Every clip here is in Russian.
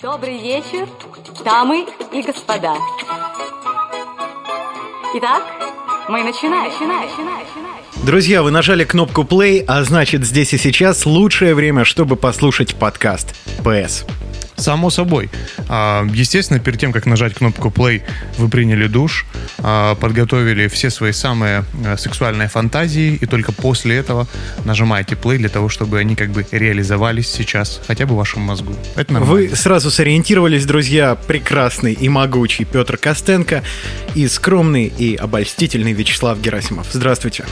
Добрый вечер, дамы и господа. Итак, мы начинаем. начинаем, начинаем. Друзья, вы нажали кнопку play, а значит здесь и сейчас лучшее время, чтобы послушать подкаст PS. Само собой. А, естественно, перед тем, как нажать кнопку play, вы приняли душ, а, подготовили все свои самые а, сексуальные фантазии, и только после этого нажимаете play для того, чтобы они как бы реализовались сейчас, хотя бы в вашем мозгу. Это нормально. Вы сразу сориентировались, друзья, прекрасный и могучий Петр Костенко и скромный и обольстительный Вячеслав Герасимов. Здравствуйте.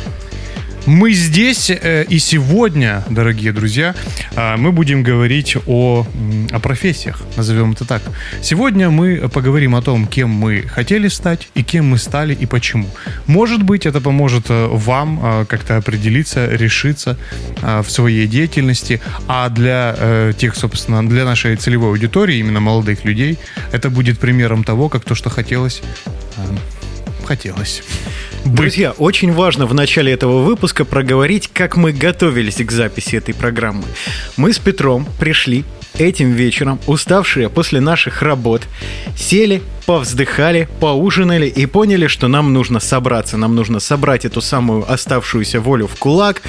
Мы здесь, э, и сегодня, дорогие друзья, э, мы будем говорить о, о профессиях, назовем это так. Сегодня мы поговорим о том, кем мы хотели стать и кем мы стали и почему. Может быть, это поможет э, вам как-то определиться, решиться в своей деятельности, а для тех, собственно, для нашей целевой аудитории, именно молодых людей, это будет примером того, как то, что хотелось, хотелось. Друзья, очень важно в начале этого выпуска проговорить, как мы готовились к записи этой программы. Мы с Петром пришли этим вечером, уставшие после наших работ, сели повздыхали, поужинали и поняли, что нам нужно собраться. Нам нужно собрать эту самую оставшуюся волю в кулак,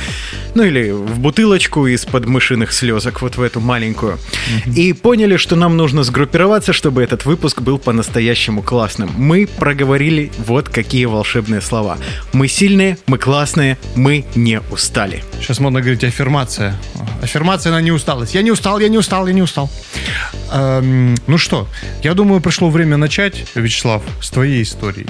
ну или в бутылочку из-под мышиных слезок, вот в эту маленькую. Mm-hmm. И поняли, что нам нужно сгруппироваться, чтобы этот выпуск был по-настоящему классным. Мы проговорили вот какие волшебные слова. Мы сильные, мы классные, мы не устали. Сейчас модно говорить аффирмация. Аффирмация на неусталость. Я не устал, я не устал, я не устал. Эм, ну что, я думаю, пришло время начать начать, Вячеслав, с твоей истории.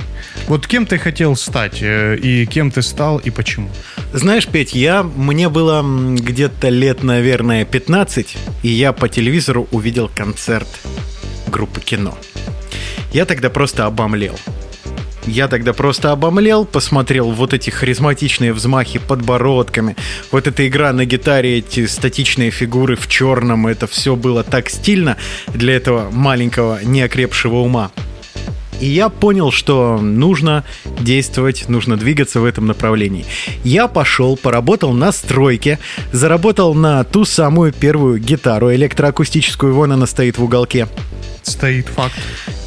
Вот кем ты хотел стать э, и кем ты стал и почему? Знаешь, Петь, я, мне было где-то лет, наверное, 15, и я по телевизору увидел концерт группы кино. Я тогда просто обомлел. Я тогда просто обомлел, посмотрел вот эти харизматичные взмахи подбородками, вот эта игра на гитаре, эти статичные фигуры в черном, это все было так стильно для этого маленького неокрепшего ума. И я понял, что нужно действовать, нужно двигаться в этом направлении. Я пошел, поработал на стройке, заработал на ту самую первую гитару электроакустическую, вон она стоит в уголке. Стоит факт.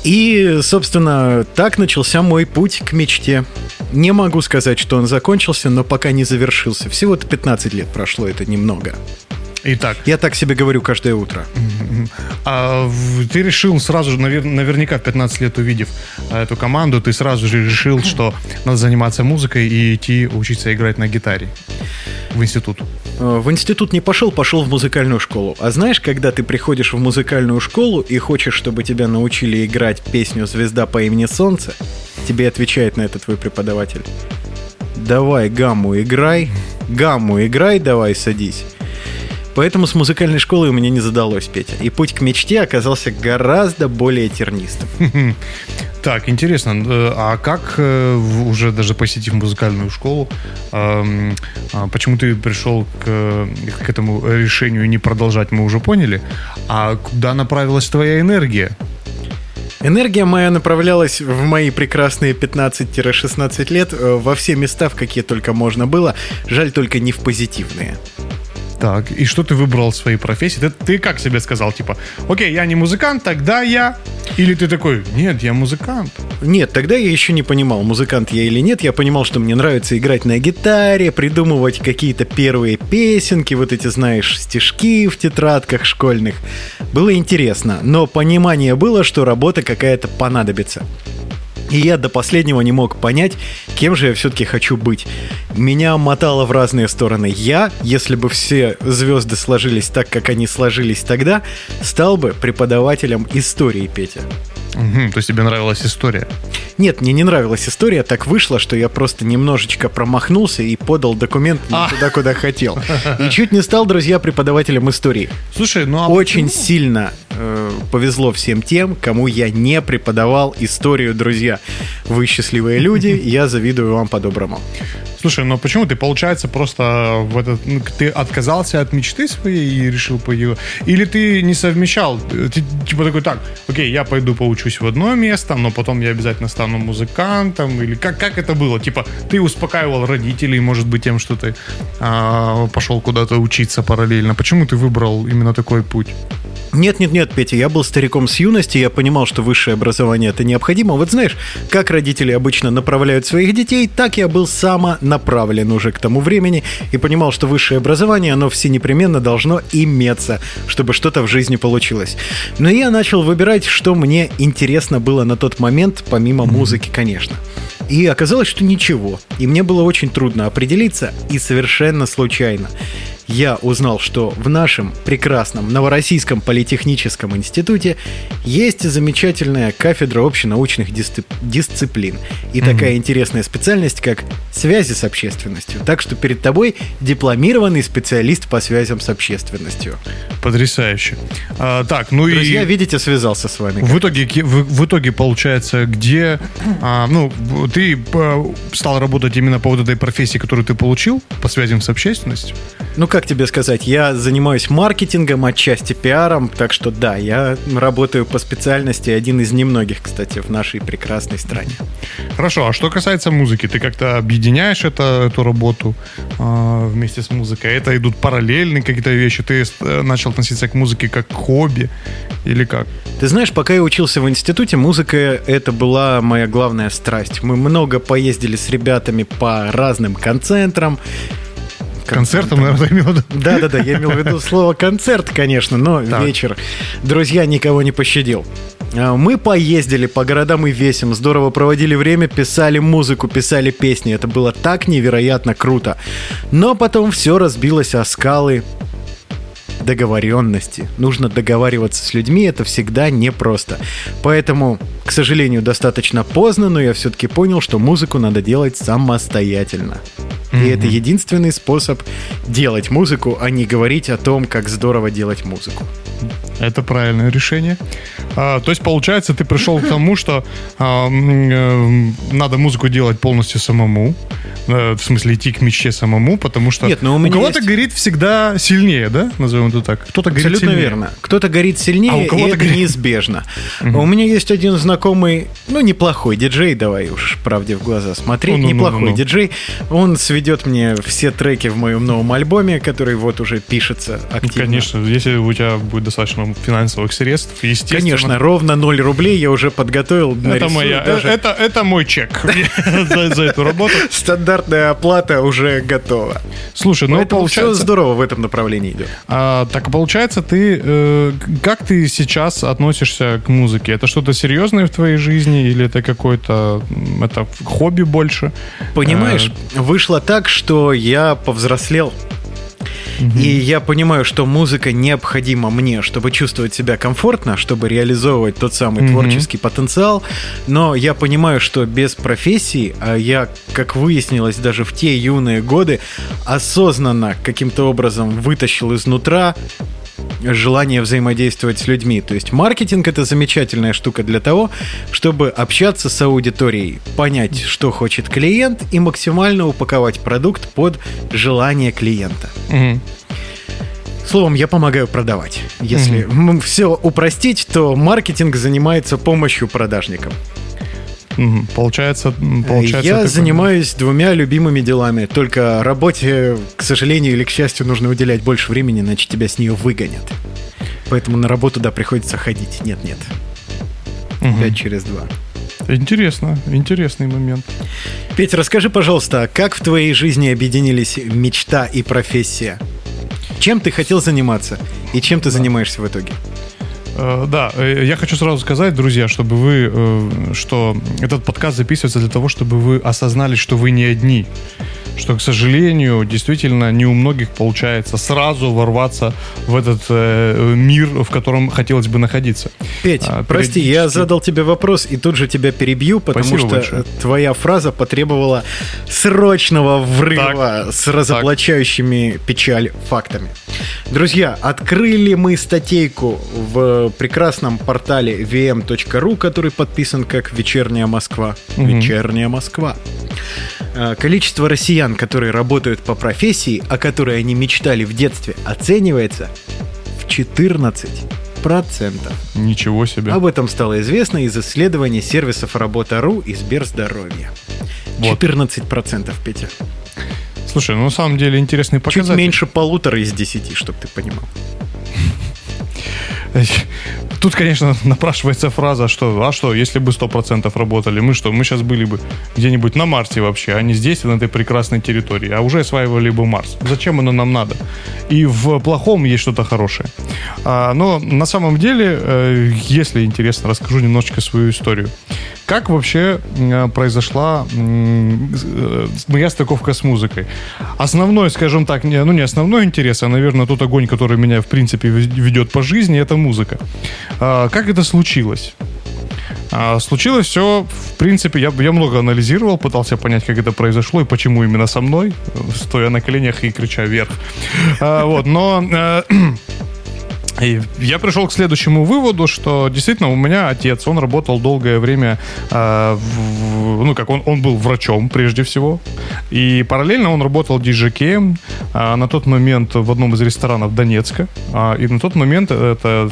И, собственно, так начался мой путь к мечте. Не могу сказать, что он закончился, но пока не завершился. Всего-то 15 лет прошло, это немного. Итак. Я так себе говорю каждое утро. А ты решил сразу же, наверняка в 15 лет увидев а, эту команду, ты сразу же решил, что надо заниматься музыкой и идти учиться играть на гитаре в институт? Э, в институт не пошел, пошел в музыкальную школу. А знаешь, когда ты приходишь в музыкальную школу и хочешь, чтобы тебя научили играть песню «Звезда по имени Солнце», тебе отвечает на это твой преподаватель. Давай гамму играй, гамму играй, давай садись. Поэтому с музыкальной школой у меня не задалось, Петя. И путь к мечте оказался гораздо более тернистым. Так, интересно, э, а как э, уже даже посетив музыкальную школу, эм, а почему ты пришел к, к этому решению не продолжать, мы уже поняли, а куда направилась твоя энергия? Энергия моя направлялась в мои прекрасные 15-16 лет э, во все места, в какие только можно было. Жаль только не в позитивные. Так, и что ты выбрал в своей профессии? Ты, ты как себе сказал, типа, окей, я не музыкант, тогда я... Или ты такой, нет, я музыкант? Нет, тогда я еще не понимал, музыкант я или нет. Я понимал, что мне нравится играть на гитаре, придумывать какие-то первые песенки, вот эти, знаешь, стишки в тетрадках школьных. Было интересно, но понимание было, что работа какая-то понадобится. И я до последнего не мог понять, кем же я все-таки хочу быть. Меня мотало в разные стороны. Я, если бы все звезды сложились так, как они сложились тогда, стал бы преподавателем истории, Петя. Угу, то есть тебе нравилась история? Нет, мне не нравилась история. Так вышло, что я просто немножечко промахнулся и подал документ не а. туда, куда хотел. И чуть не стал, друзья, преподавателем истории. Слушай, ну а Очень почему? сильно э, повезло всем тем, кому я не преподавал историю, друзья. Вы счастливые люди, я завидую вам по-доброму. Слушай, ну почему ты, получается, просто в этот, ну, ты отказался от мечты своей и решил по ее... Или ты не совмещал? Ты типа такой, так, окей, я пойду поучусь в одно место, но потом я обязательно стану музыкантом? Или как, как это было? Типа, ты успокаивал родителей, может быть, тем, что ты а, пошел куда-то учиться параллельно. Почему ты выбрал именно такой путь? Нет, нет, нет, Петя, я был стариком с юности, я понимал, что высшее образование это необходимо. Вот знаешь, как родители обычно направляют своих детей, так я был самонаправлен уже к тому времени и понимал, что высшее образование, оно все непременно должно иметься, чтобы что-то в жизни получилось. Но я начал выбирать, что мне интересно было на тот момент, помимо музыки, конечно. И оказалось, что ничего. И мне было очень трудно определиться, и совершенно случайно я узнал, что в нашем прекрасном Новороссийском политехническом институте есть замечательная кафедра общенаучных дисцип- дисциплин и mm-hmm. такая интересная специальность, как связи с общественностью. Так что перед тобой дипломированный специалист по связям с общественностью. Потрясающе. А, так, ну Друзья, и... видите, связался с вами. В итоге, в, в итоге получается, где... А, ну, ты а, стал работать именно по вот этой профессии, которую ты получил, по связям с общественностью? Ну, как тебе сказать, я занимаюсь маркетингом, отчасти пиаром, так что да, я работаю по специальности, один из немногих, кстати, в нашей прекрасной стране. Хорошо, а что касается музыки, ты как-то объединяешь это, эту работу э, вместе с музыкой? Это идут параллельные какие-то вещи? Ты э, начал относиться к музыке как к хобби или как? Ты знаешь, пока я учился в институте, музыка это была моя главная страсть. Мы много поездили с ребятами по разным концентрам, Концертом, наверное, имел. Да-да-да, я имел в виду слово концерт, конечно, но так. вечер. Друзья, никого не пощадил. А, мы поездили по городам и весим, здорово проводили время, писали музыку, писали песни. Это было так невероятно круто. Но потом все разбилось о скалы договоренности. Нужно договариваться с людьми, это всегда непросто. Поэтому, к сожалению, достаточно поздно, но я все-таки понял, что музыку надо делать самостоятельно. И это единственный способ делать музыку, а не говорить о том, как здорово делать музыку. Это правильное решение. А, то есть, получается, ты пришел к тому, что а, э, надо музыку делать полностью самому. Э, в смысле, идти к мечте самому, потому что Нет, но у, у кого-то есть... горит всегда сильнее, да? Назовем это так. Кто-то горит Абсолютно сильнее. верно. Кто-то горит сильнее, а у кого-то и это горит... неизбежно. У меня есть один знакомый, ну, неплохой диджей, давай уж правде в глаза смотреть, ну, ну, неплохой ну, ну, диджей. Он сведет мне все треки в моем новом альбоме, который вот уже пишется активно. Конечно, если у тебя будет достаточно финансовых средств, естественно. Конечно, ровно 0 рублей я уже подготовил. Это, моя, даже... это, это мой чек за, за эту работу. Стандартная оплата уже готова. Слушай, ну получается... все здорово в этом направлении идет. А, так получается, ты э, как ты сейчас относишься к музыке? Это что-то серьезное в твоей жизни или это какое-то это хобби больше? Понимаешь, а... вышло так, что я повзрослел. И я понимаю, что музыка необходима мне, чтобы чувствовать себя комфортно, чтобы реализовывать тот самый угу. творческий потенциал. Но я понимаю, что без профессии, а я, как выяснилось, даже в те юные годы осознанно каким-то образом вытащил изнутра желание взаимодействовать с людьми. То есть маркетинг это замечательная штука для того, чтобы общаться с аудиторией, понять, что хочет клиент и максимально упаковать продукт под желание клиента. Угу. Словом, я помогаю продавать. Если угу. все упростить, то маркетинг занимается помощью продажникам. Получается, получается. Я такой... занимаюсь двумя любимыми делами. Только работе, к сожалению или к счастью, нужно уделять больше времени, иначе тебя с нее выгонят. Поэтому на работу, да, приходится ходить. Нет, нет. Угу. Пять через два. Интересно, интересный момент. Петя, расскажи, пожалуйста, как в твоей жизни объединились мечта и профессия? Чем ты хотел заниматься и чем ты да. занимаешься в итоге? Э, да, э, я хочу сразу сказать, друзья, чтобы вы, э, что этот подкаст записывается для того, чтобы вы осознали, что вы не одни что, к сожалению, действительно не у многих получается сразу ворваться в этот э, мир, в котором хотелось бы находиться. Петь, а, прости, я задал тебе вопрос и тут же тебя перебью, потому Спасибо что большое. твоя фраза потребовала срочного врыва так, с разоблачающими так. печаль фактами. Друзья, открыли мы статейку в прекрасном портале vm.ru, который подписан как «Вечерняя Москва». Угу. «Вечерняя Москва». А, количество россиян, которые работают по профессии, о которой они мечтали в детстве, оценивается в 14 процентов. Ничего себе. Об этом стало известно из исследований сервисов Работа.ру и Сберздоровья. Вот. 14 процентов, Петя. Слушай, ну на самом деле интересный показатель. Чуть меньше полутора из десяти, чтобы ты понимал. Тут, конечно, напрашивается фраза, что а что, если бы 100% работали, мы что, мы сейчас были бы где-нибудь на Марсе вообще, а не здесь, на этой прекрасной территории, а уже осваивали бы Марс. Зачем оно нам надо? И в плохом есть что-то хорошее. А, но на самом деле, э, если интересно, расскажу немножечко свою историю. Как вообще э, произошла э, моя стыковка с музыкой? Основной, скажем так, не, ну не основной интерес, а, наверное, тот огонь, который меня, в принципе, ведет по жизни, это музыка. А, как это случилось? А, случилось все, в принципе, я, я много анализировал, пытался понять, как это произошло и почему именно со мной, стоя на коленях и крича вверх. А, вот, но И я пришел к следующему выводу, что действительно у меня отец, он работал долгое время, э, в, ну как он, он был врачом прежде всего, и параллельно он работал диджекеем э, на тот момент в одном из ресторанов Донецка, э, и на тот момент это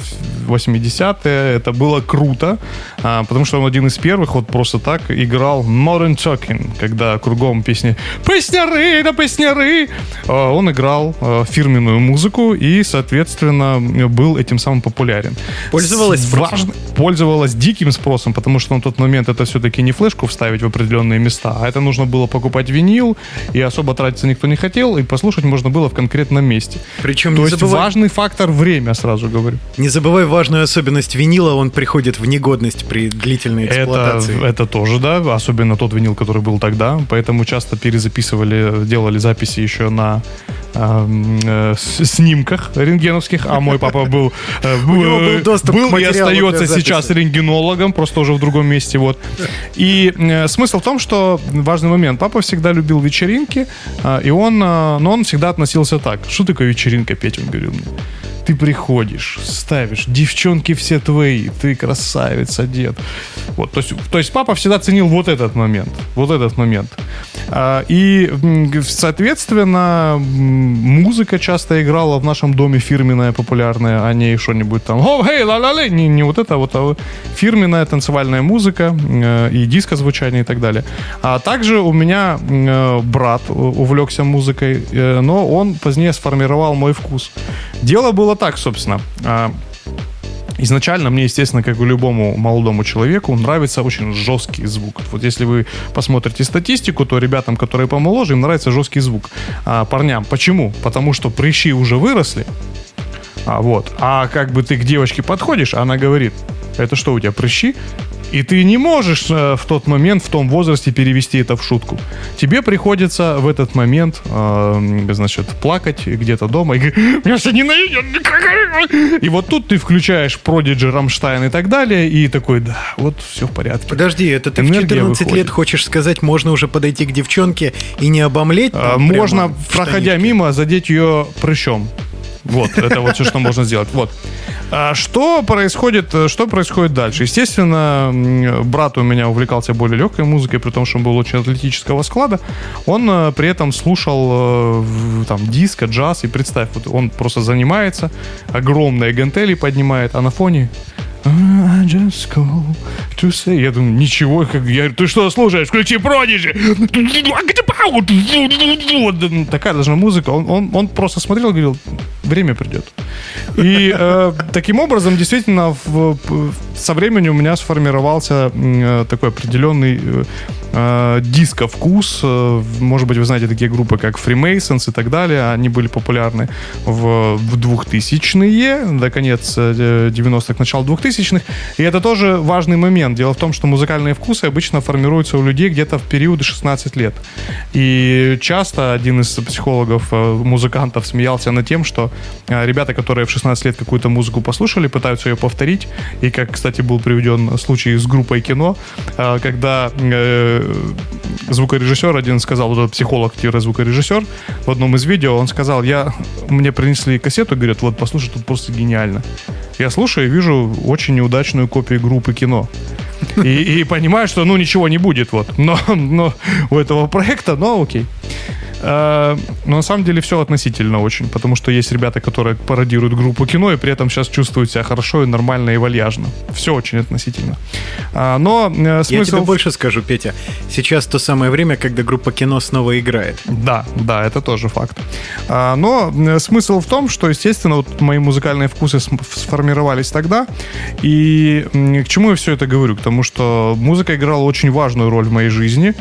80-е, это было круто, э, потому что он один из первых вот просто так играл Modern Talking, когда кругом песни «Песняры, да песняры!» э, Он играл э, фирменную музыку и, соответственно, был этим самым популярен. Пользовалась спросом? Пользовалась диким спросом, потому что на тот момент это все-таки не флешку вставить в определенные места, а это нужно было покупать винил, и особо тратиться никто не хотел, и послушать можно было в конкретном месте. Причем То не есть забывай, важный фактор время, сразу говорю. не забывай важную особенность винила, он приходит в негодность при длительной Это, эксплуатации. это тоже, да, особенно тот винил, который был тогда, поэтому часто перезаписывали, делали записи еще на э, снимках рентгеновских, а мой папа был, э, был к был и остается сейчас рентгенологом, просто уже в другом месте, вот. И э, смысл в том, что важный момент, папа всегда любил вечеринки, э, и он, э, но он всегда относился так, что такое вечеринка, Петя, он говорил мне. Ты приходишь, ставишь, девчонки все твои, ты красавица, дед. Вот, то есть, то есть папа всегда ценил вот этот момент, вот этот момент. А, И, соответственно, музыка часто играла в нашем доме фирменная, популярная, а не что-нибудь там «О, хей, ла-ла-лей!» не, не вот это, вот, а фирменная танцевальная музыка э, и диско-звучание и так далее. А также у меня э, брат у- увлекся музыкой, э, но он позднее сформировал мой вкус. Дело было так, собственно. а, Изначально мне, естественно, как и любому молодому человеку, нравится очень жесткий звук. Вот если вы посмотрите статистику, то ребятам, которые помоложе, им нравится жесткий звук. А парням. Почему? Потому что прыщи уже выросли. А, вот. А как бы ты к девочке подходишь, она говорит, это что у тебя, прыщи? И ты не можешь э, в тот момент, в том возрасте перевести это в шутку. Тебе приходится в этот момент, э, значит, плакать где-то дома и говорить, меня все ненавидят. И вот тут ты включаешь Prodigy, Рамштайн и так далее, и такой, да, вот все в порядке. Подожди, это ты в Энергия 14 лет выходит. хочешь сказать, можно уже подойти к девчонке и не обомлеть? А, Можно, в проходя мимо, задеть ее прыщом. Вот, это вот все, что можно сделать. Вот. А Что происходит, э, что происходит дальше? Естественно, брат у меня увлекался более легкой музыкой, при том, что он был очень атлетического склада. Он э, при этом слушал э, там диско, джаз, и представь, вот он просто занимается, огромные гантели поднимает, а на фоне I just call to say. Я думаю, ничего, как я, ты что слушаешь? Включи Продижи. Такая должна музыка. Он, он, он просто смотрел и говорил, время придет. И э, таким образом, действительно, в- в- со временем у меня сформировался э, такой определенный э, э, диско-вкус. Может быть, вы знаете такие группы, как Freemasons и так далее. Они были популярны в, в 2000-е, до конец э, 90-х, начало 2000-х. И это тоже важный момент. Дело в том, что музыкальные вкусы обычно формируются у людей где-то в период 16 лет. И часто один из психологов, музыкантов смеялся над тем, что ребята, которые в 16 лет какую-то музыку послушали, пытаются ее повторить. И как, кстати, был приведен случай с группой кино, э, когда э, звукорежиссер один сказал, вот этот психолог-звукорежиссер в одном из видео, он сказал, я, мне принесли кассету, говорят, вот послушай, тут просто гениально. Я слушаю и вижу очень неудачную копию группы кино. И, и понимаю, что ну ничего не будет вот. Но, но у этого проекта, но окей. Э, но на самом деле все относительно очень, потому что есть ребята, которые пародируют группу кино и при этом сейчас чувствуют себя хорошо и нормально и вальяжно. Все очень относительно. А, но э, смысл... Я тебе больше скажу, Петя. Сейчас то самое время, когда группа кино снова играет. Да, да, это тоже факт. А, но э, смысл в том, что, естественно, вот мои музыкальные вкусы сформировались тогда. И к чему я все это говорю? К тому, что музыка играла очень важную роль в моей жизни.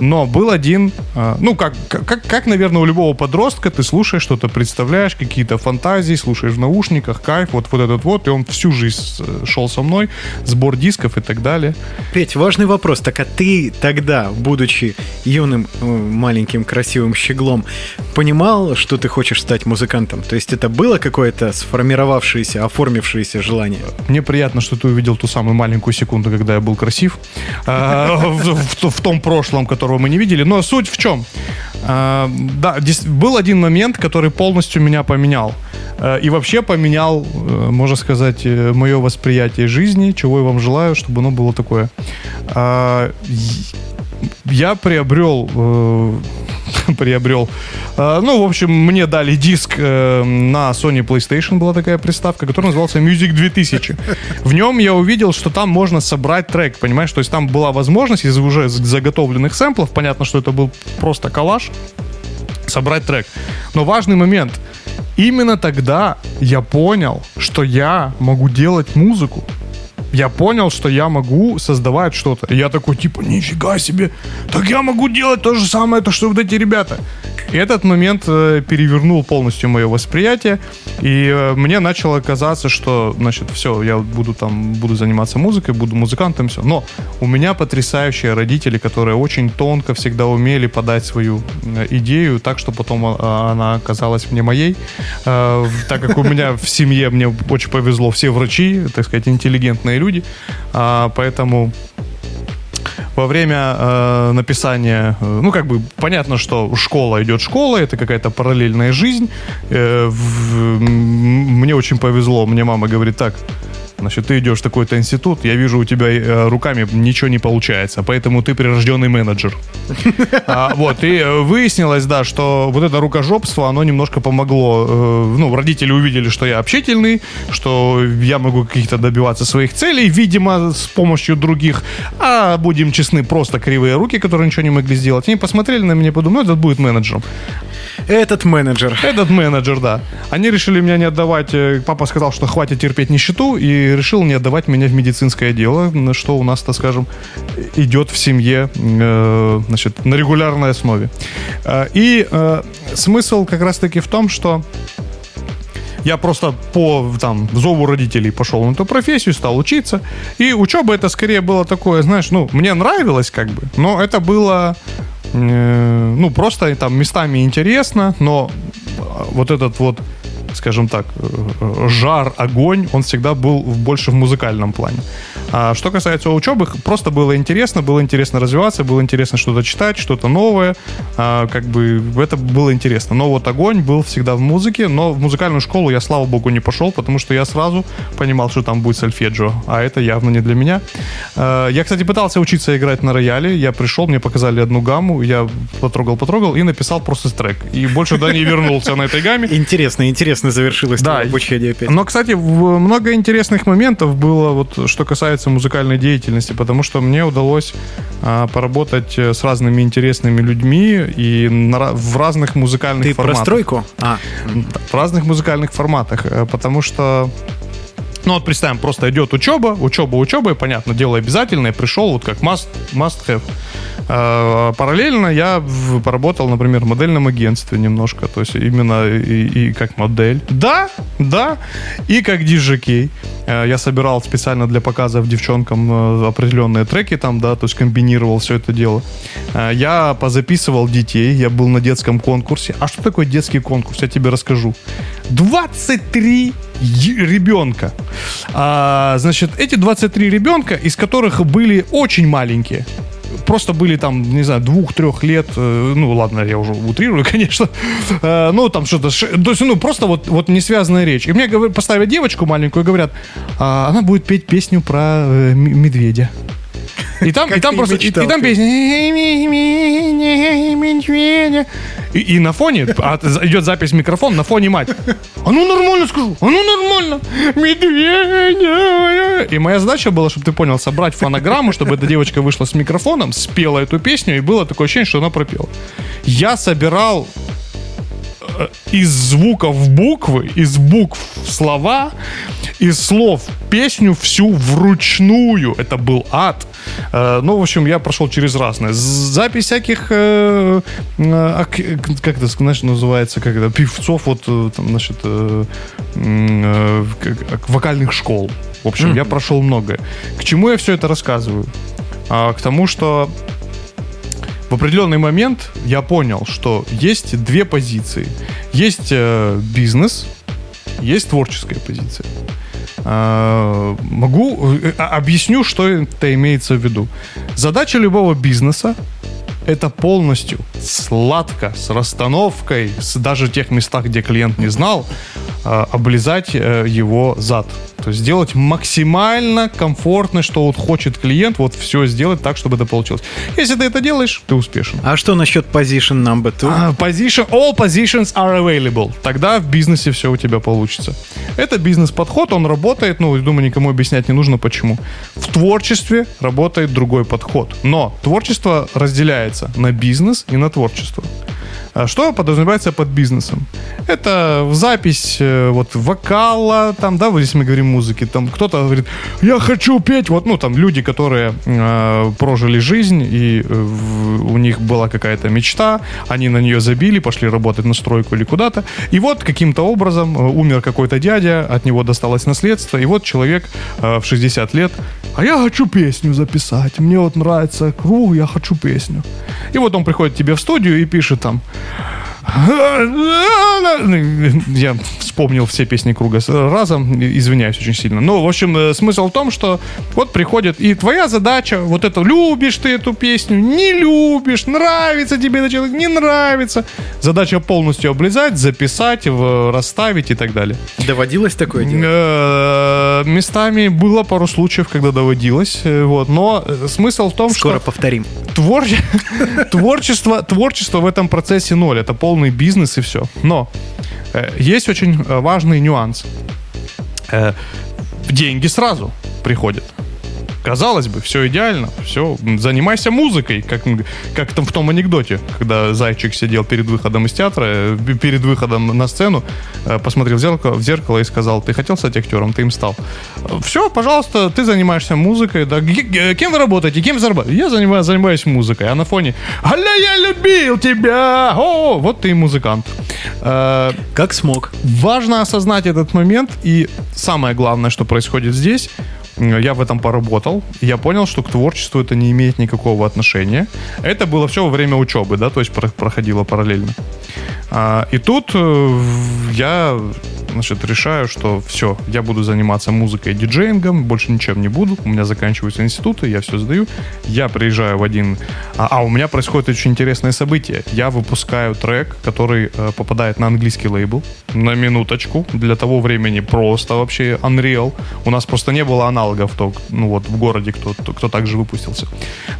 Но был один, ну, как, как, как, наверное, у любого подростка, ты слушаешь что-то, представляешь, какие-то фантазии, слушаешь в наушниках, кайф, вот, вот этот вот, и он всю жизнь э, шел со мной, сбор дисков и так далее. Петь, важный вопрос. Так а ты тогда, будучи юным, э, маленьким, красивым щеглом, понимал, что ты хочешь стать музыкантом? То есть это было какое-то сформировавшееся, оформившееся желание? Мне приятно, что ты увидел ту самую маленькую секунду, когда я был красив. А, в том прошлом, которого мы не видели. Но суть в чем? А, да, был один момент, который полностью меня поменял. Э, и вообще поменял, э, можно сказать, э, мое восприятие жизни, чего я вам желаю, чтобы оно было такое. Я приобрел приобрел. Ну, в общем, мне дали диск на Sony PlayStation, была такая приставка, которая назывался Music 2000. В нем я увидел, что там можно собрать трек, понимаешь? То есть там была возможность из уже заготовленных сэмплов, понятно, что это был просто коллаж, собрать трек. Но важный момент. Именно тогда я понял, что я могу делать музыку. Я понял, что я могу создавать что-то. И я такой, типа, нифига себе, так я могу делать то же самое, то, что вот эти ребята. И этот момент э, перевернул полностью мое восприятие, и э, мне начало казаться, что, значит, все, я буду там, буду заниматься музыкой, буду музыкантом, все. Но у меня потрясающие родители, которые очень тонко всегда умели подать свою э, идею так, что потом она оказалась мне моей. Так как у меня в семье мне очень повезло, все врачи, так сказать, интеллигентные люди, а, поэтому во время э, написания, э, ну, как бы понятно, что школа идет школа, это какая-то параллельная жизнь. Э, в, мне очень повезло, мне мама говорит так, Значит, ты идешь в такой-то институт, я вижу, у тебя э, руками ничего не получается, поэтому ты прирожденный менеджер. А, вот, и э, выяснилось, да, что вот это рукожопство, оно немножко помогло. Э, ну, родители увидели, что я общительный, что я могу каких-то добиваться своих целей, видимо, с помощью других. А, будем честны, просто кривые руки, которые ничего не могли сделать. Они посмотрели на меня и подумали, ну, этот будет менеджером. Этот менеджер. Этот менеджер, да. Они решили меня не отдавать. Папа сказал, что хватит терпеть нищету, и решил не отдавать меня в медицинское дело, что у нас, так скажем, идет в семье э, значит, на регулярной основе. Э, и э, смысл как раз-таки в том, что я просто по там, зову родителей пошел на эту профессию, стал учиться. И учеба это скорее было такое, знаешь, ну, мне нравилось как бы, но это было, э, ну, просто там местами интересно, но вот этот вот скажем так, жар, огонь, он всегда был больше в музыкальном плане. А что касается учебы, просто было интересно, было интересно развиваться, было интересно что-то читать, что-то новое, а, как бы это было интересно. Но вот огонь был всегда в музыке, но в музыкальную школу я, слава богу, не пошел, потому что я сразу понимал, что там будет сольфеджио, а это явно не для меня. А, я, кстати, пытался учиться играть на рояле, я пришел, мне показали одну гамму, я потрогал-потрогал и написал просто трек. И больше туда не вернулся на этой гамме. Интересно, интересно завершилось да, обучение опять. Но, кстати, много интересных моментов было, вот что касается музыкальной деятельности, потому что мне удалось а, поработать э, с разными интересными людьми и на, в разных музыкальных Ты форматах. про стройку? А. В разных музыкальных форматах, э, потому что ну вот представим, просто идет учеба, учеба, учеба, и понятно, дело обязательное, пришел вот как must, must have. А, параллельно я поработал, например, в модельном агентстве немножко, то есть именно и, и как модель. Да, да, и как диджекей. А, я собирал специально для показов девчонкам а, определенные треки там, да, то есть комбинировал все это дело. Я позаписывал детей, я был на детском конкурсе. А что такое детский конкурс? Я тебе расскажу. 23 ребенка. А, значит, эти 23 ребенка, из которых были очень маленькие просто были там, не знаю, двух-трех лет, э, ну ладно, я уже утрирую, конечно, э, ну там что-то, то есть, ну просто вот, вот не связанная речь. И мне говорят, поставят девочку маленькую говорят, а, она будет петь песню про э, медведя. И там, и там просто, и, и там песня. И, и на фоне а, идет запись микрофона, на фоне мать. А ну нормально скажу, а ну нормально. Медведя. И моя задача была, чтобы ты понял, собрать фонограмму, чтобы эта девочка вышла с микрофоном, спела эту песню, и было такое ощущение, что она пропела. Я собирал из звуков буквы, из букв слова, из слов песню всю вручную. Это был ад. Э, Ну, в общем, я прошел через разное. Запись всяких, э, э, ак- как это, знаешь, называется, это, певцов, вот, э, там, значит, э, э, вокальных школ. В общем, я прошел многое. К чему я все это рассказываю? А, к тому, что в определенный момент я понял, что есть две позиции. Есть э, бизнес, есть творческая позиция. А, могу э, а- объясню, что это имеется в виду. Задача любого бизнеса это полностью сладко, с расстановкой, с даже тех местах, где клиент не знал, э, облизать э, его зад. То есть сделать максимально комфортно, что вот хочет клиент, вот все сделать так, чтобы это получилось. Если ты это делаешь, ты успешен. А что насчет position number two? А, Position, all positions are available. Тогда в бизнесе все у тебя получится. Это бизнес-подход, он работает, ну, я думаю, никому объяснять не нужно почему. В творчестве работает другой подход. Но творчество разделяется на бизнес и на творчество. А Что подразумевается под бизнесом? Это запись э, вот вокала, там, да, вот если мы говорим музыки, там кто-то говорит, я хочу петь, вот, ну, там люди, которые э, прожили жизнь, и э, у них была какая-то мечта, они на нее забили, пошли работать на стройку или куда-то, и вот каким-то образом э, умер какой-то дядя, от него досталось наследство, и вот человек э, в 60 лет, а я хочу песню записать, мне вот нравится круг, я хочу песню. И вот он приходит тебе в студию и пишет там, я вспомнил все песни круга разом, извиняюсь очень сильно. Но, в общем, э, смысл в том, что вот приходит, и твоя задача, вот это, любишь ты эту песню, не любишь, нравится тебе этот человек, не нравится. Задача полностью облизать, записать, расставить и так далее. Доводилось такое делать? Э, Местами было пару случаев, когда доводилось, э, вот, но смысл в том, Скоро что повторим. твор... творчество, творчество в этом процессе ноль. Это полный бизнес и все. Но э, есть очень э, важный нюанс. Э, деньги сразу приходят. Казалось бы, все идеально, все, занимайся музыкой, как, как там в том анекдоте, когда зайчик сидел перед выходом из театра, э, перед выходом на сцену, э, посмотрел в зеркало, в зеркало и сказал, ты хотел стать актером, ты им стал. Все, пожалуйста, ты занимаешься музыкой, да, кем вы работаете, кем зарабатываете? Я занимаюсь, занимаюсь музыкой, а на фоне, аля, я любил тебя, о, вот ты и музыкант. Э, Как смог. Важно осознать этот момент, и самое главное, что происходит здесь, я в этом поработал, я понял, что к творчеству это не имеет никакого отношения. Это было все во время учебы, да, то есть про- проходило параллельно. А, и тут э, я, значит, решаю, что все, я буду заниматься музыкой и диджеингом, больше ничем не буду, у меня заканчиваются институты, я все сдаю. Я приезжаю в один... А, а у меня происходит очень интересное событие. Я выпускаю трек, который э, попадает на английский лейбл, на минуточку, для того времени просто вообще Unreal. У нас просто не было аналогов, то, ну вот, в городе, кто, кто, кто так же выпустился.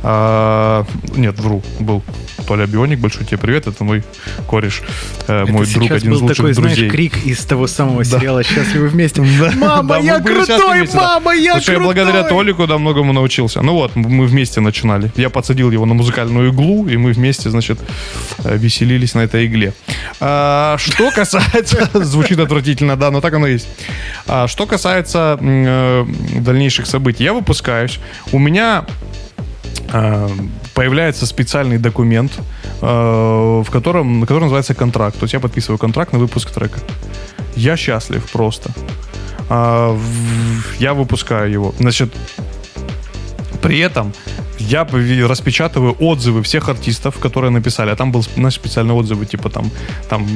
А, нет, вру, был Толя Бионик, большой тебе привет, это мой кореш, э, Это мой друг, сейчас один из лучших такой, друзей. знаешь, крик из того самого сериала «Счастливы вместе». Мама, я крутой, мама, я что я благодаря крутой. Толику, да, многому научился. Ну вот, мы вместе начинали. Я подсадил его на музыкальную иглу, и мы вместе, значит, э, веселились на этой игле. А, что касается... Звучит отвратительно, да, но так оно и есть. А, что касается э, дальнейших событий. Я выпускаюсь. У меня появляется специальный документ, э, в котором, который называется контракт. То есть я подписываю контракт на выпуск трека. Я счастлив просто. В- я выпускаю его. Значит, при этом я распечатываю отзывы всех артистов, которые написали. А там был знаешь, специальные отзывы, типа там, там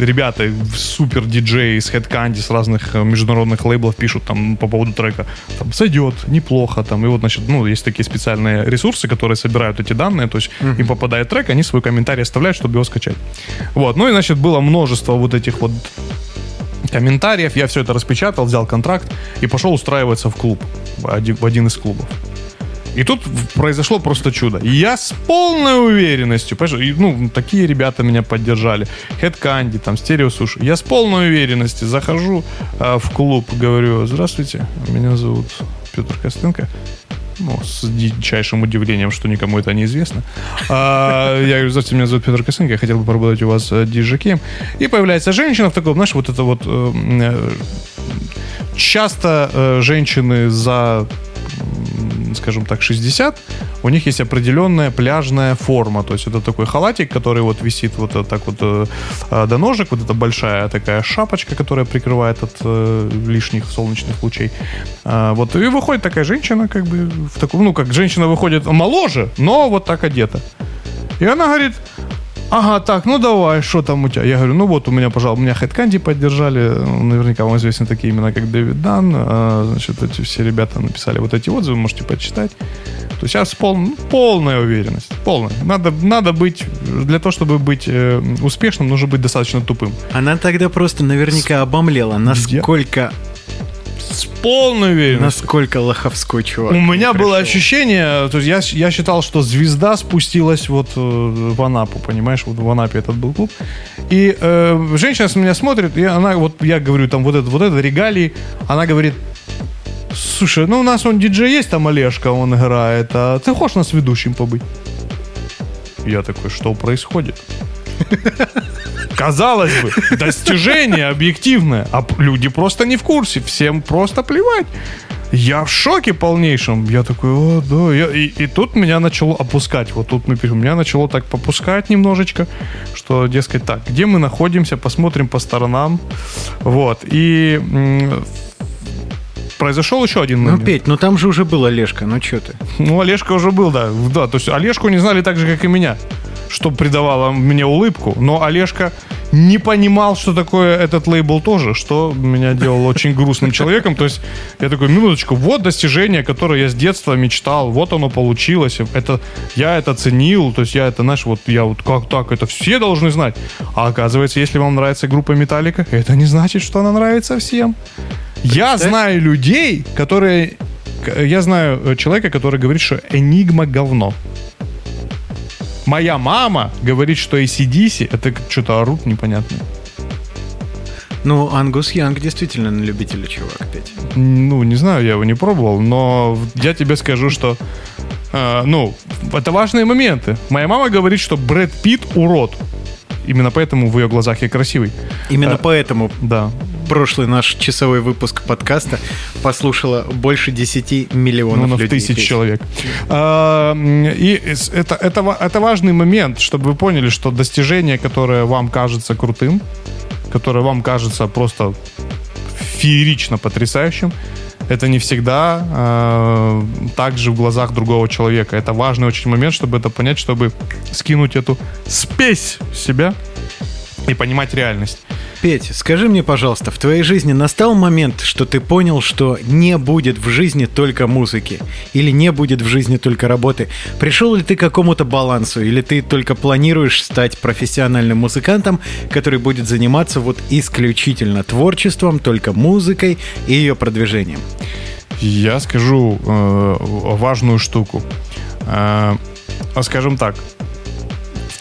ребята, супер диджеи с Headcandy, с разных э, международных лейблов пишут там по поводу трека. Там сойдет, неплохо. Там, и вот, значит, ну, есть такие специальные ресурсы, которые собирают эти данные. То есть им попадает трек, они свой комментарий оставляют, чтобы его скачать. Вот. Ну и, значит, было множество вот этих вот комментариев. Я все это распечатал, взял контракт и пошел устраиваться в клуб, в один из клубов. И тут произошло просто чудо. Я с полной уверенностью, понимаешь, ну, такие ребята меня поддержали. Head Candy, там, Стерео Суши. Я с полной уверенностью захожу э, в клуб, говорю, здравствуйте, меня зовут Петр Костенко. Ну, с дичайшим удивлением, что никому это не известно. А, я говорю, здравствуйте, меня зовут Петр Косенко, я хотел бы поработать у вас э, диджакеем. И появляется женщина в таком, знаешь, вот это вот... э, э, часто э, женщины за скажем так, 60, у них есть определенная пляжная форма. То есть это такой халатик, который вот висит вот э, так вот э, э, до ножек, вот эта большая такая шапочка, которая прикрывает от лишних солнечных лучей. А, вот и выходит такая женщина, как бы в таком, ну как женщина выходит моложе, но вот так одета. И она говорит, Ага, так, ну давай, что там у тебя? Я говорю, ну вот у меня, пожалуйста, меня Хэдканди поддержали, наверняка вам известны такие имена, как Дэвид Дан, а, значит, эти все ребята написали вот эти отзывы, можете почитать. То есть сейчас пол, полная уверенность, полная. Надо, надо быть, для того, чтобы быть э, успешным, нужно быть достаточно тупым. Она тогда просто наверняка обомлела, насколько, С полной уверенностью. насколько лоховской чувак. У меня было пришел. ощущение, то есть я, я считал, что звезда спустилась вот э, в Анапу, понимаешь, вот в Анапе этот был клуб. И э, женщина с меня смотрит, и она, вот я говорю, там вот это, вот это регалии, она говорит, слушай, ну у нас он диджей есть, там Олежка, он играет, а ты хочешь нас ведущим побыть? Я такой, что происходит? Казалось бы, достижение объективное, а люди просто не в курсе, всем просто плевать. Я в шоке полнейшем. Я такой, о, да. Я- и, и тут меня начало опускать. Вот тут мы пишем. Меня начало так попускать немножечко, что, дескать, так, где мы находимся, посмотрим по сторонам. Вот. И м, произошел еще один Ну, момент. Петь, ну там же уже был Олежка, ну что ты? Ну, Олежка уже был, да. Да, то есть Олежку не знали так же, как и меня, что придавало мне улыбку. Но Олежка не понимал, что такое этот лейбл тоже, что меня делало очень грустным человеком. То есть я такой, минуточку, вот достижение, которое я с детства мечтал, вот оно получилось. Это, я это ценил, то есть я это, знаешь, вот я вот как так, это все должны знать. А оказывается, если вам нравится группа Металлика, это не значит, что она нравится всем. Я знаю людей, которые... Я знаю э, человека, который говорит, что Энигма говно. Моя мама говорит, что ACDC это что-то орут непонятно. Ну, Ангус Янг действительно на любителя чувак, Петь. Ну, не знаю, я его не пробовал, но я тебе скажу, что э, ну, это важные моменты. Моя мама говорит, что Брэд Питт урод. Именно поэтому в ее глазах я красивый. Именно А, поэтому Да. Прошлый наш часовой выпуск подкаста послушало больше 10 миллионов Ну, на людей. тысяч человек. А, И это, это, это важный момент, чтобы вы поняли, что достижение, которое вам кажется крутым, которое вам кажется просто феерично потрясающим, это не всегда э, так же в глазах другого человека. Это важный очень момент, чтобы это понять, чтобы скинуть эту спесь с себя и понимать реальность. Петь, скажи мне, пожалуйста, в твоей жизни настал момент, что ты понял, что не будет в жизни только музыки? Или не будет в жизни только работы? Пришел ли ты к какому-то балансу? Или ты только планируешь стать профессиональным музыкантом, который будет заниматься вот исключительно творчеством, только музыкой и ее продвижением? Я скажу э, важную штуку. Э, а скажем так,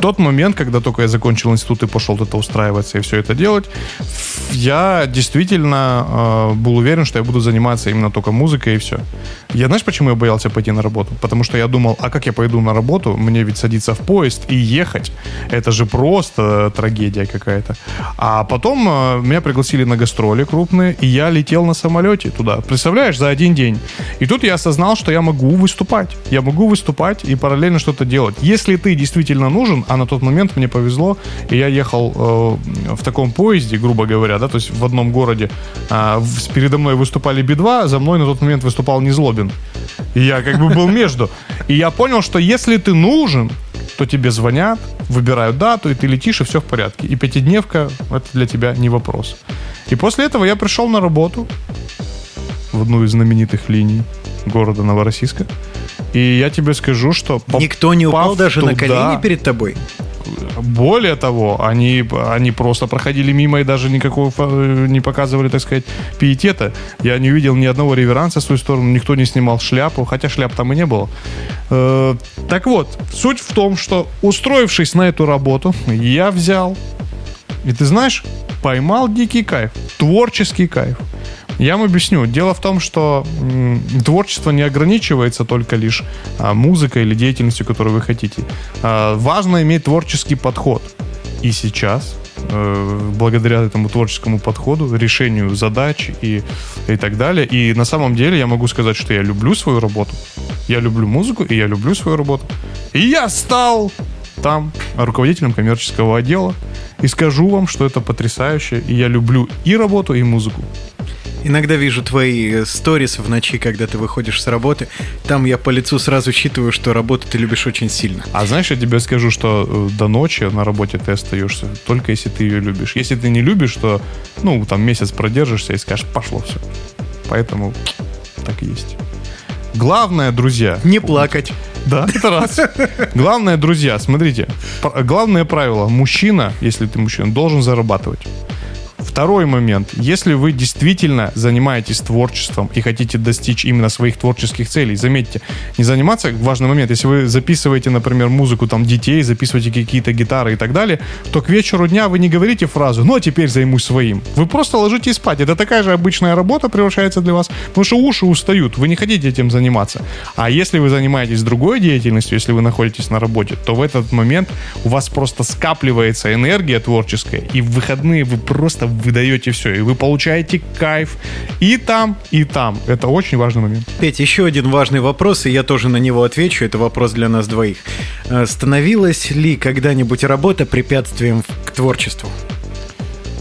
тот момент, когда только я закончил институт и пошел это устраиваться и все это делать, я действительно э, был уверен, что я буду заниматься именно только музыкой и все. Я знаешь, почему я боялся пойти на работу? Потому что я думал, а как я пойду на работу? Мне ведь садиться в поезд и ехать. Это же просто трагедия какая-то. А потом э, меня пригласили на гастроли крупные, и я летел на самолете туда. Представляешь, за один день. И тут я осознал, что я могу выступать. Я могу выступать и параллельно что-то делать. Если ты действительно нужен, а на тот момент мне повезло, и я ехал э, в таком поезде, грубо говоря, да, то есть в одном городе, э, передо мной выступали Би-2, за мной на тот момент выступал Незлобин. И я как бы был между. И я понял, что если ты нужен, то тебе звонят, выбирают дату, и ты летишь, и все в порядке. И пятидневка — это для тебя не вопрос. И после этого я пришел на работу в одну из знаменитых линий города Новороссийска. И я тебе скажу, что... Никто не упал даже на туда- колени перед тобой? Более того, они, они просто проходили мимо и даже никакого не показывали, так сказать, пиетета. Я не увидел ни одного реверанса в свою сторону, никто не снимал шляпу, хотя шляп там и не было. Э, так вот, суть в том, что устроившись на эту работу, я взял и ты знаешь, поймал дикий кайф, творческий кайф. Я вам объясню. Дело в том, что творчество не ограничивается только лишь а, музыкой или деятельностью, которую вы хотите. А, важно иметь творческий подход. И сейчас, э, благодаря этому творческому подходу, решению задач и, и так далее. И на самом деле я могу сказать, что я люблю свою работу. Я люблю музыку, и я люблю свою работу. И я стал там руководителем коммерческого отдела. И скажу вам, что это потрясающе. И я люблю и работу, и музыку. Иногда вижу твои э, сторис в ночи, когда ты выходишь с работы. Там я по лицу сразу считываю, что работу ты любишь очень сильно. А знаешь, я тебе скажу, что э, до ночи на работе ты остаешься, только если ты ее любишь. Если ты не любишь, то, ну, там месяц продержишься и скажешь, пошло все. Поэтому так и есть. Главное, друзья, Не плакать. да, это раз. Главное, друзья, смотрите, главное правило, мужчина, если ты мужчина, должен зарабатывать. Второй момент. Если вы действительно занимаетесь творчеством и хотите достичь именно своих творческих целей, заметьте, не заниматься, важный момент, если вы записываете, например, музыку там детей, записываете какие-то гитары и так далее, то к вечеру дня вы не говорите фразу «ну, а теперь займусь своим». Вы просто ложитесь спать. Это такая же обычная работа превращается для вас, потому что уши устают, вы не хотите этим заниматься. А если вы занимаетесь другой деятельностью, если вы находитесь на работе, то в этот момент у вас просто скапливается энергия творческая, и в выходные вы просто выдаете все, и вы получаете кайф и там, и там. Это очень важный момент. Петь, еще один важный вопрос, и я тоже на него отвечу. Это вопрос для нас двоих. Э, Становилась ли когда-нибудь работа препятствием к творчеству?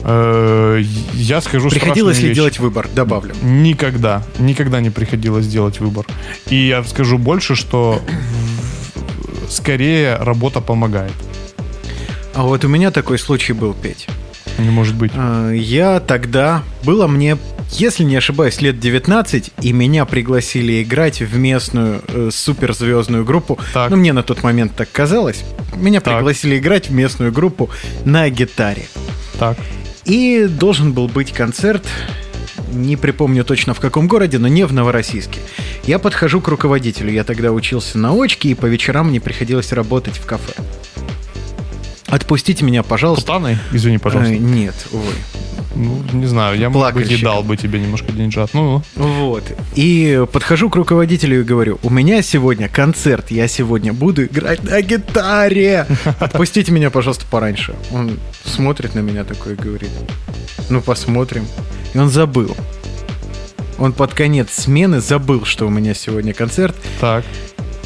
Э, Я скажу Приходилось ли вещь. делать выбор? Добавлю. Никогда, никогда не приходилось делать выбор. И я скажу больше, что скорее работа помогает. А вот у меня такой случай был, Петь. Не может быть. Э, Я тогда, было мне, если не ошибаюсь, лет 19, и меня пригласили играть в местную э, суперзвездную группу. Так. Ну, мне на тот момент так казалось. Меня Так. пригласили играть в местную группу на гитаре. Так. И должен был быть концерт, не припомню точно в каком городе, но не в Новороссийске. Я подхожу к руководителю, я тогда учился на очке, и по вечерам мне приходилось работать в кафе. Отпустите меня, пожалуйста. Путаной? Извини, пожалуйста. Э, нет, ой. Ну, не знаю, я, может быть, и дал бы тебе немножко деньжат. Ну, Вот. И подхожу к руководителю и говорю, у меня сегодня концерт, я сегодня буду играть на гитаре. Отпустите меня, пожалуйста, пораньше. Он смотрит на меня такой и говорит, ну посмотрим. И он забыл. Он под конец смены забыл, что у меня сегодня концерт. так.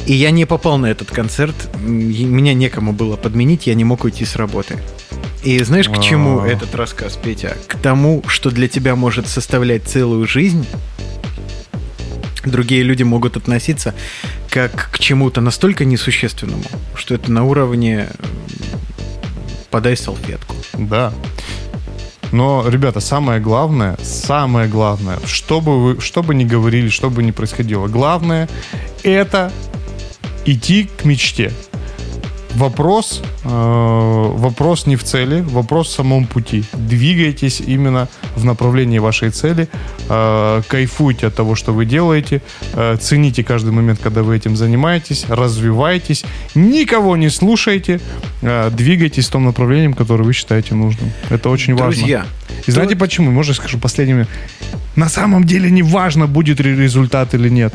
И я не попал на этот концерт. Меня некому было подменить, я не мог уйти с работы. И знаешь, к чему А. этот рассказ, Петя? К тому, что для тебя может составлять целую жизнь. Другие люди могут относиться как к чему-то настолько несущественному, что это на уровне подай салфетку. Да. Но, ребята, самое главное, самое главное, что бы вы, что бы ни говорили, что бы ни происходило, главное это идти к мечте. Вопрос, э, вопрос не в цели, вопрос в самом пути. Двигайтесь именно в направлении вашей цели, э, кайфуйте от того, что вы делаете, э, цените каждый момент, когда вы этим занимаетесь, развивайтесь, никого не слушайте, э, двигайтесь в том направлении, которое вы считаете нужным. Это очень важно. Друзья, И знаете почему? Можно скажу последними? На самом деле не важно, будет ли результат или нет.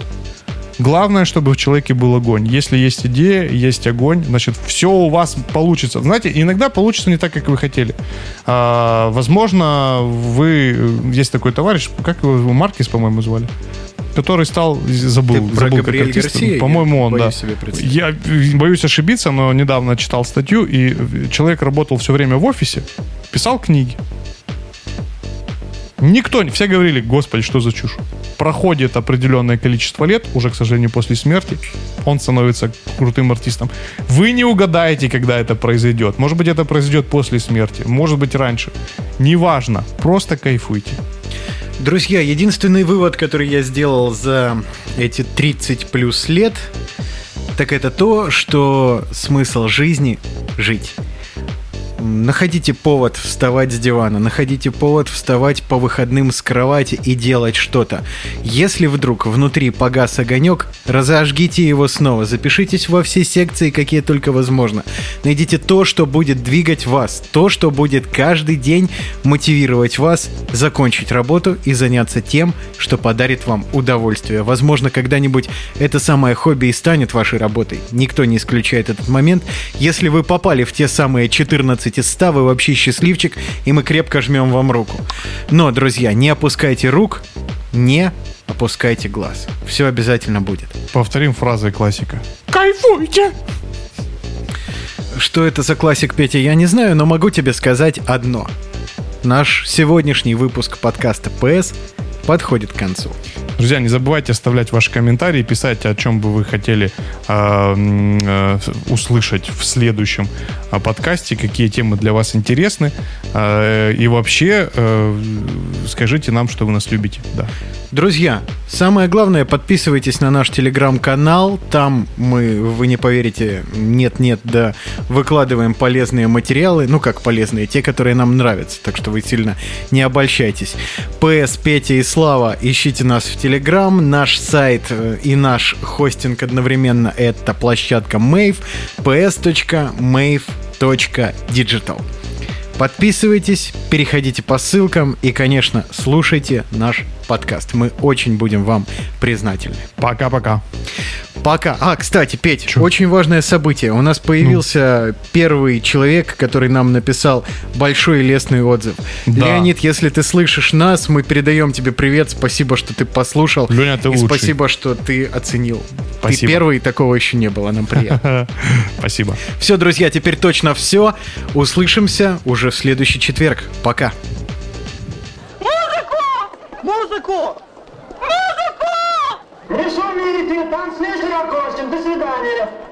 Главное, чтобы в человеке был огонь. Если есть идея, есть огонь, значит, все у вас получится. Знаете, иногда получится не так, как вы хотели. А, возможно, вы... Есть такой товарищ, как его, Маркис, по-моему, звали? Который стал, забыл, Ты про забыл как Габриэль артист. Гарсия? По-моему, он, да. Я боюсь ошибиться, но недавно читал статью, и человек работал все время в офисе, писал книги. Никто, не- все говорили, господи, что за чушь. Проходит определенное количество лет, уже, к сожалению, после смерти, он становится крутым артистом. Вы не угадаете, когда это произойдет. Может быть, это произойдет после смерти, может быть, раньше. Неважно, просто кайфуйте. Друзья, единственный вывод, который я сделал за эти 30 плюс лет, так это то, что смысл жизни – жить. Находите повод вставать с дивана, находите повод вставать по выходным с кровати и делать что-то. Если вдруг внутри погас огонек, разожгите его снова, запишитесь во все секции, какие только возможно. Найдите то, что будет двигать вас, то, что будет каждый день мотивировать вас закончить работу и заняться тем, что подарит вам удовольствие. Возможно, когда-нибудь это самое хобби и станет вашей работой. Никто не исключает этот момент. Если вы попали в те самые 14 из 100, вы вообще счастливчик, и мы крепко жмем вам руку. Но, друзья, не опускайте рук, не опускайте глаз. Все обязательно будет. Повторим фразой классика. Кайфуйте! Что это за классик, Петя, я не знаю, но могу тебе сказать одно. Наш сегодняшний выпуск подкаста PS подходит к концу. Друзья, не забывайте оставлять ваши комментарии, писать, о чем бы вы хотели э, э, услышать в следующем э, подкасте, какие темы для вас интересны. Э, и вообще э, скажите нам, что вы нас любите. Да. Друзья, самое главное, подписывайтесь на наш телеграм-канал. Там мы, вы не поверите, нет-нет, да, выкладываем полезные материалы. Ну, как полезные, те, которые нам нравятся. Так что вы сильно не обольщайтесь. ПС, Петя и Слава, ищите нас в телеграм. Наш сайт э, и наш хостинг одновременно это площадка Mave, ps.mave.digital. Подписывайтесь, переходите по ссылкам и, конечно, слушайте наш подкаст. Мы очень будем вам признательны. Пока-пока. Пока. А, кстати, Петь, Чё? очень важное событие. У нас появился первый человек, который нам написал большой лестный отзыв. Да. Леонид, если ты слышишь нас, мы передаем тебе привет. Спасибо, что ты послушал. Леня, ты и лучший. спасибо, что ты оценил. Ты Спасибо. первый, такого еще не было. Нам приятно. Спасибо. Все, друзья, теперь точно все. Услышимся уже в следующий четверг. Пока. Музыку! Музыку! Решил мирить танцлейшер окончен. До свидания.